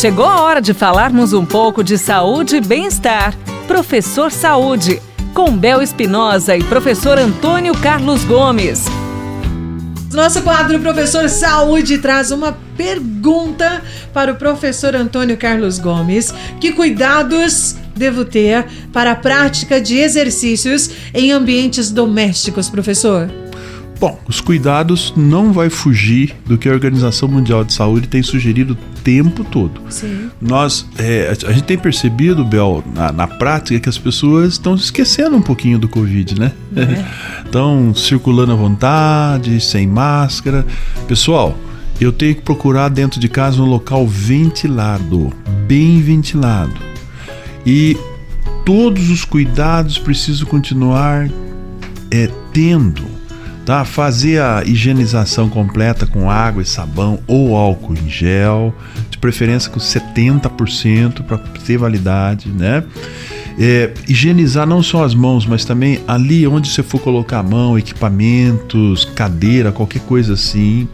Chegou a hora de falarmos um pouco de saúde e bem-estar. Professor Saúde, com Bel Espinosa e professor Antônio Carlos Gomes. Nosso quadro Professor Saúde traz uma pergunta para o professor Antônio Carlos Gomes. Que cuidados devo ter para a prática de exercícios em ambientes domésticos, professor? Bom, os cuidados não vai fugir do que a Organização Mundial de Saúde tem sugerido o tempo todo. Sim. Nós, é, a gente tem percebido, Bel, na, na, prática, que as pessoas estão esquecendo um pouquinho do Covid, né? Estão é. circulando à vontade, sem máscara. Pessoal, eu tenho que procurar dentro de casa um local ventilado, bem ventilado. E todos os cuidados preciso continuar é, tendo tá? Fazer a higienização completa com água e sabão ou álcool em gel, de preferência com 70% para ter validade, né? É, higienizar não só as mãos, mas também ali onde você for colocar a mão, equipamentos, cadeira, qualquer coisa assim,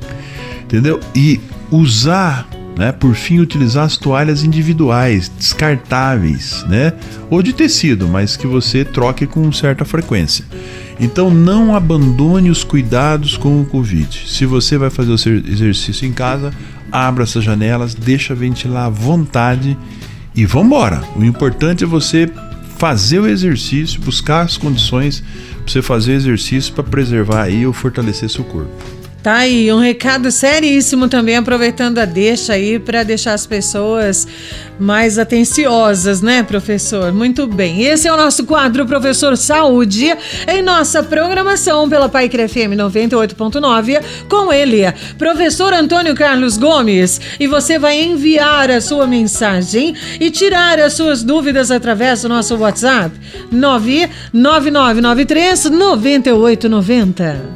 entendeu? E usar né? Por fim, utilizar as toalhas individuais, descartáveis, né? Ou de tecido, mas que você troque com certa frequência. Então não abandone os cuidados com o Covid. Se você vai fazer o exercício em casa, abra essas janelas, deixa ventilar à vontade e vambora. O importante é você fazer o exercício, buscar as condições para você fazer o exercício para preservar aí ou fortalecer seu corpo. Tá aí, um recado seríssimo também, aproveitando a deixa aí para deixar as pessoas mais atenciosas, né, professor? Muito bem. Esse é o nosso quadro Professor Saúde em nossa programação pela Paique FM 98.9 com ele, professor Antônio Carlos Gomes. E você vai enviar a sua mensagem e tirar as suas dúvidas através do nosso WhatsApp 99993 9890.